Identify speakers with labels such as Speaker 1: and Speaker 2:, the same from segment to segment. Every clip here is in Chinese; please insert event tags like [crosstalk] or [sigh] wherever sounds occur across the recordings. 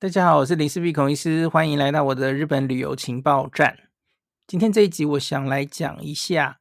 Speaker 1: 大家好，我是林思碧孔医师，欢迎来到我的日本旅游情报站。今天这一集，我想来讲一下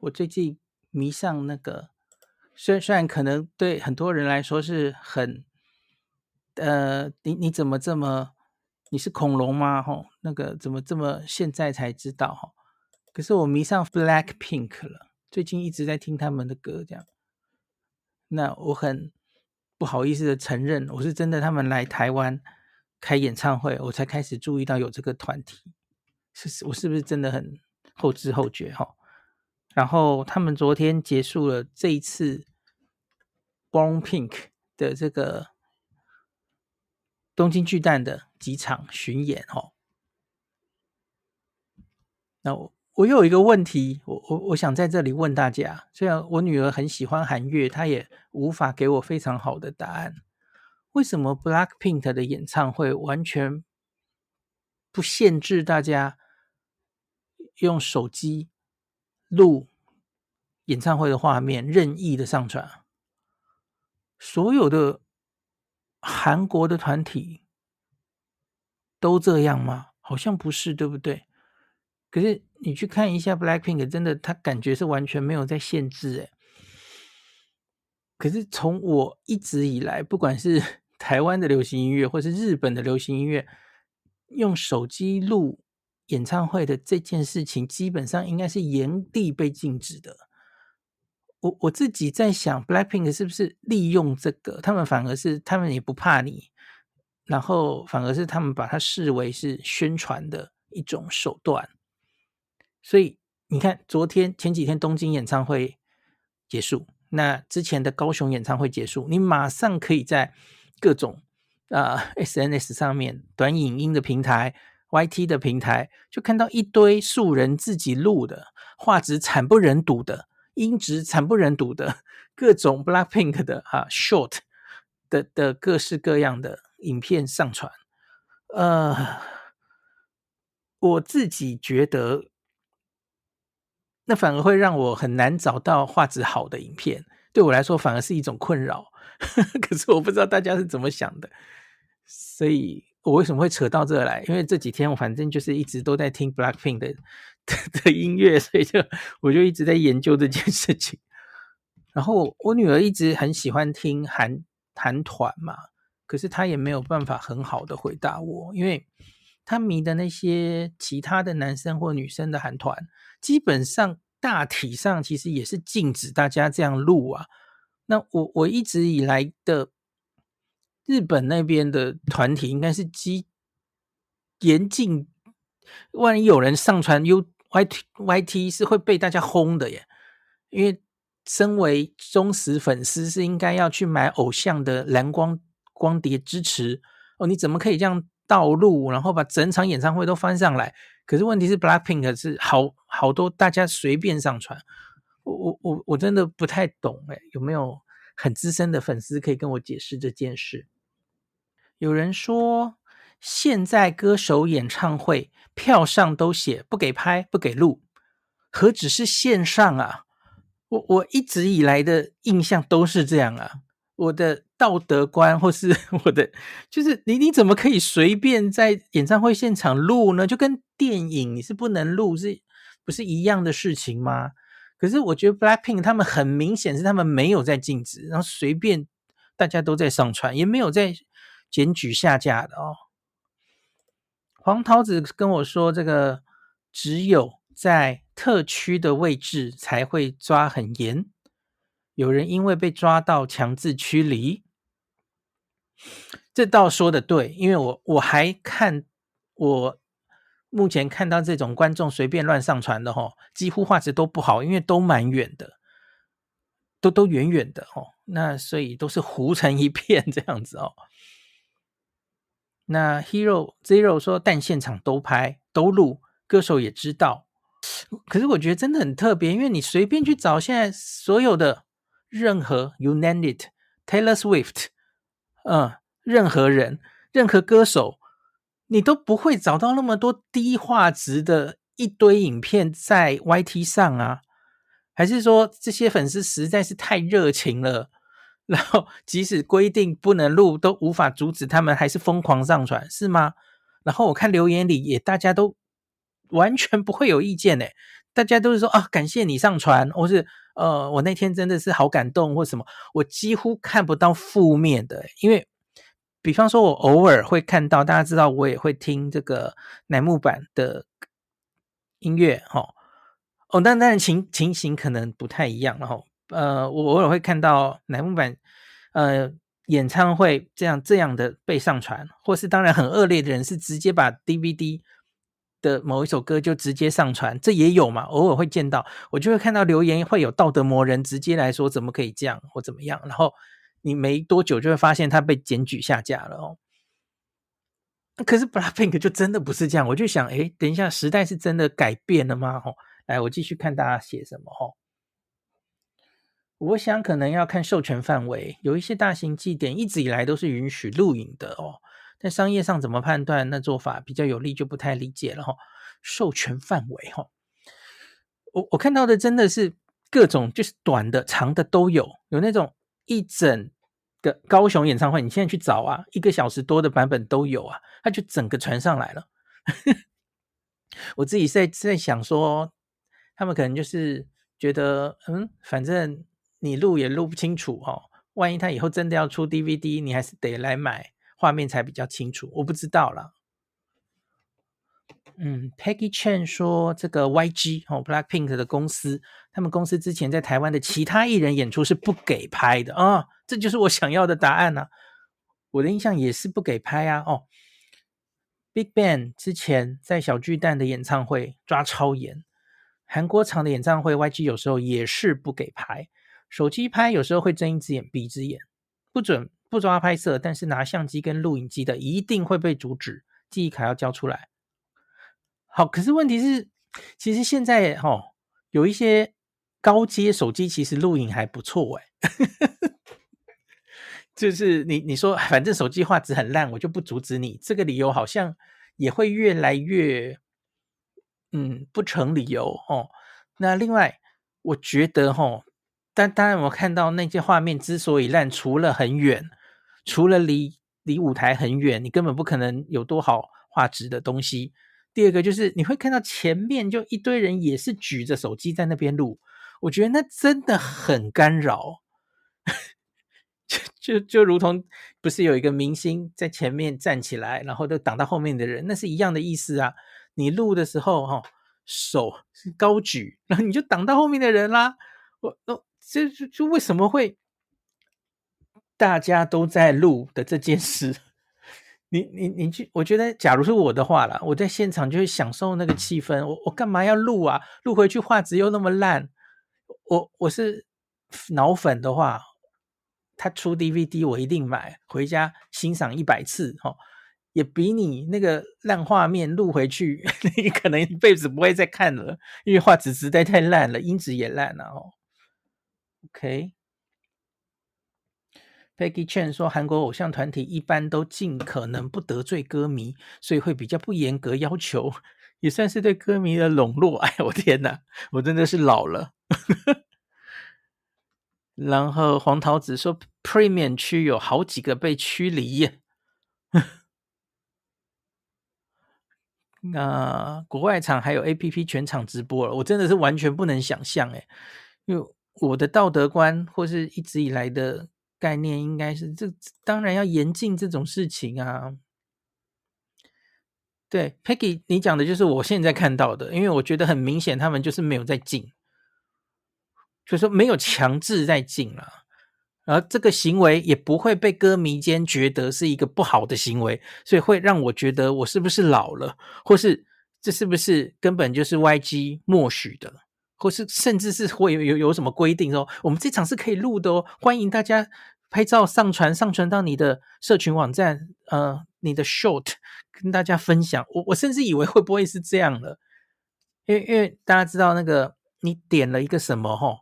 Speaker 1: 我最近迷上那个，虽然虽然可能对很多人来说是很，呃，你你怎么这么，你是恐龙吗？吼，那个怎么这么现在才知道？哈，可是我迷上 Blackpink 了，最近一直在听他们的歌，这样。那我很不好意思的承认，我是真的，他们来台湾。开演唱会，我才开始注意到有这个团体，是是我是不是真的很后知后觉哈？然后他们昨天结束了这一次 Born Pink 的这个东京巨蛋的几场巡演哈。那我我有一个问题，我我我想在这里问大家，虽然我女儿很喜欢韩月，她也无法给我非常好的答案。为什么 Blackpink 的演唱会完全不限制大家用手机录演唱会的画面，任意的上传？所有的韩国的团体都这样吗？好像不是，对不对？可是你去看一下 Blackpink，真的，他感觉是完全没有在限制诶。可是从我一直以来，不管是台湾的流行音乐，或是日本的流行音乐，用手机录演唱会的这件事情，基本上应该是严厉被禁止的。我我自己在想，Blackpink 是不是利用这个？他们反而是他们也不怕你，然后反而是他们把它视为是宣传的一种手段。所以你看，昨天前几天东京演唱会结束，那之前的高雄演唱会结束，你马上可以在各种啊、SNS 上面短影音的平台、YT 的平台，就看到一堆素人自己录的画质惨不忍睹的、音质惨不忍睹的各种 Blackpink 的啊 Short 的的各式各样的影片上传。呃，我自己觉得，那反而会让我很难找到画质好的影片，对我来说反而是一种困扰。[laughs] 可是我不知道大家是怎么想的，所以我为什么会扯到这来？因为这几天我反正就是一直都在听 Blackpink 的的的音乐，所以就我就一直在研究这件事情。然后我女儿一直很喜欢听韩韩团嘛，可是她也没有办法很好的回答我，因为她迷的那些其他的男生或女生的韩团，基本上大体上其实也是禁止大家这样录啊。那我我一直以来的日本那边的团体应该是极严禁，万一有人上传 U Y T Y T 是会被大家轰的耶，因为身为忠实粉丝是应该要去买偶像的蓝光光碟支持哦，你怎么可以这样盗录，然后把整场演唱会都翻上来？可是问题是 Blackpink 是好好多大家随便上传。我我我我真的不太懂哎，有没有很资深的粉丝可以跟我解释这件事？有人说，现在歌手演唱会票上都写不给拍、不给录，何止是线上啊？我我一直以来的印象都是这样啊。我的道德观或是 [laughs] 我的，就是你你怎么可以随便在演唱会现场录呢？就跟电影你是不能录，是不是一样的事情吗？可是我觉得 Blackpink 他们很明显是他们没有在禁止，然后随便大家都在上传，也没有在检举下架的哦。黄桃子跟我说，这个只有在特区的位置才会抓很严，有人因为被抓到强制驱离，这倒说的对，因为我我还看我。目前看到这种观众随便乱上传的吼，几乎画质都不好，因为都蛮远的，都都远远的哦，那所以都是糊成一片这样子哦。那 Hero Zero 说，但现场都拍都录，歌手也知道。可是我觉得真的很特别，因为你随便去找现在所有的任何 You name it Taylor Swift，嗯，任何人，任何歌手。你都不会找到那么多低画质的一堆影片在 YT 上啊？还是说这些粉丝实在是太热情了，然后 [laughs] 即使规定不能录，都无法阻止他们，还是疯狂上传，是吗？然后我看留言里也大家都完全不会有意见诶，大家都是说啊，感谢你上传，或是呃，我那天真的是好感动或什么，我几乎看不到负面的，因为比方说我偶尔会看到，大家知道我也会听这个乃木坂的音乐，哈、哦，哦，但当然情情形可能不太一样，然后。呃，我偶尔会看到乃木坂呃演唱会这样这样的被上传，或是当然很恶劣的人是直接把 DVD 的某一首歌就直接上传，这也有嘛，偶尔会见到，我就会看到留言会有道德魔人直接来说怎么可以这样或怎么样，然后你没多久就会发现他被检举下架了哦。可是 BLACKPINK 就真的不是这样，我就想，诶，等一下，时代是真的改变了吗？哦，来，我继续看大家写什么哦。我想可能要看授权范围，有一些大型祭典一直以来都是允许录影的哦。但商业上怎么判断那做法比较有利，就不太理解了哈、哦。授权范围哈、哦，我我看到的真的是各种，就是短的、长的都有，有那种一整个高雄演唱会，你现在去找啊，一个小时多的版本都有啊，它就整个传上来了。[laughs] 我自己在在想说，他们可能就是觉得，嗯，反正。你录也录不清楚哦，万一他以后真的要出 DVD，你还是得来买，画面才比较清楚。我不知道啦。嗯，Peggy Chen 说这个 YG 哦，Blackpink 的公司，他们公司之前在台湾的其他艺人演出是不给拍的啊、这就是我想要的答案啊。我的印象也是不给拍啊。哦，BigBang 之前在小巨蛋的演唱会抓超严，韩国场的演唱会 YG 有时候也是不给拍。手机拍有时候会睁一只眼闭一只眼，不准不抓拍摄，但是拿相机跟录影机的一定会被阻止，记忆卡要交出来。好，可是问题是，其实现在哈、哦、有一些高阶手机其实录影还不错哎，[laughs] 就是你你说反正手机画质很烂，我就不阻止你，这个理由好像也会越来越嗯不成理由哦。那另外我觉得哈。哦但当然，我看到那些画面之所以烂，除了很远，除了离离舞台很远，你根本不可能有多好画质的东西。第二个就是你会看到前面就一堆人也是举着手机在那边录，我觉得那真的很干扰。[laughs] 就就就如同不是有一个明星在前面站起来，然后都挡到后面的人，那是一样的意思啊。你录的时候哈，手是高举，然后你就挡到后面的人啦。我我。这就就为什么会大家都在录的这件事？你你你去，我觉得假如是我的话啦，我在现场就会享受那个气氛。我我干嘛要录啊？录回去画质又那么烂。我我是脑粉的话，他出 DVD 我一定买回家欣赏一百次哦，也比你那个烂画面录回去，[laughs] 你可能一辈子不会再看了，因为画质实在太烂了，音质也烂了哦。OK Peggy Chen 说，韩国偶像团体一般都尽可能不得罪歌迷，所以会比较不严格要求，也算是对歌迷的笼络。[laughs] 哎，我天哪，我真的是老了。[laughs] 然后黄桃子说，Premium 区有好几个被驱离。[laughs] 那国外场还有 APP 全场直播了，我真的是完全不能想象哎，因为。我的道德观或是一直以来的概念，应该是这当然要严禁这种事情啊。对，Peggy，你讲的就是我现在看到的，因为我觉得很明显，他们就是没有在禁，就是说没有强制在禁了，而这个行为也不会被歌迷间觉得是一个不好的行为，所以会让我觉得我是不是老了，或是这是不是根本就是 YG 默许的。或是甚至是会有有有什么规定说，我们这场是可以录的哦，欢迎大家拍照上传上传到你的社群网站，呃，你的 short 跟大家分享。我我甚至以为会不会是这样的，因为因为大家知道那个你点了一个什么吼，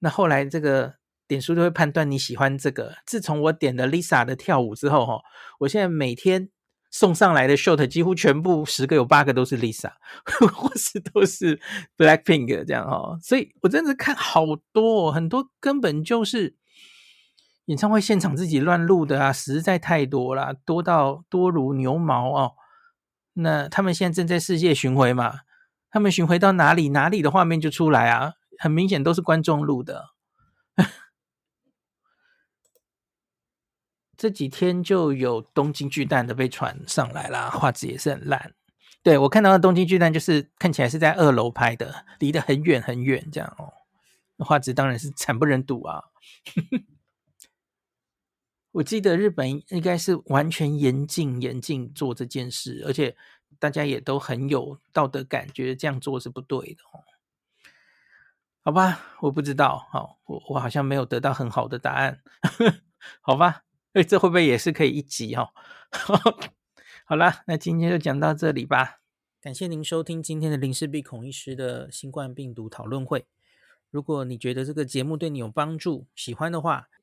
Speaker 1: 那后来这个点数就会判断你喜欢这个。自从我点了 Lisa 的跳舞之后吼，我现在每天。送上来的 short 几乎全部十个有八个都是 Lisa，[laughs] 或是都是 Blackpink 这样哦，所以我真的看好多，哦很多根本就是演唱会现场自己乱录的啊，实在太多了，多到多如牛毛哦。那他们现在正在世界巡回嘛？他们巡回到哪里，哪里的画面就出来啊，很明显都是观众录的。[laughs] 这几天就有东京巨蛋的被传上来啦，画质也是很烂。对，我看到的东京巨蛋就是看起来是在二楼拍的，离得很远很远这样哦，画质当然是惨不忍睹啊。[laughs] 我记得日本应该是完全严禁严禁做这件事，而且大家也都很有道德感，觉得这样做是不对的。好吧，我不知道，好，我我好像没有得到很好的答案，[laughs] 好吧，哎，这会不会也是可以一集哦？[laughs] 好啦，那今天就讲到这里吧。感谢您收听今天的林氏璧孔医师的新冠病毒讨论会。如果你觉得这个节目对你有帮助，喜欢的话，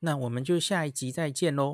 Speaker 1: 那我们就下一集再见喽。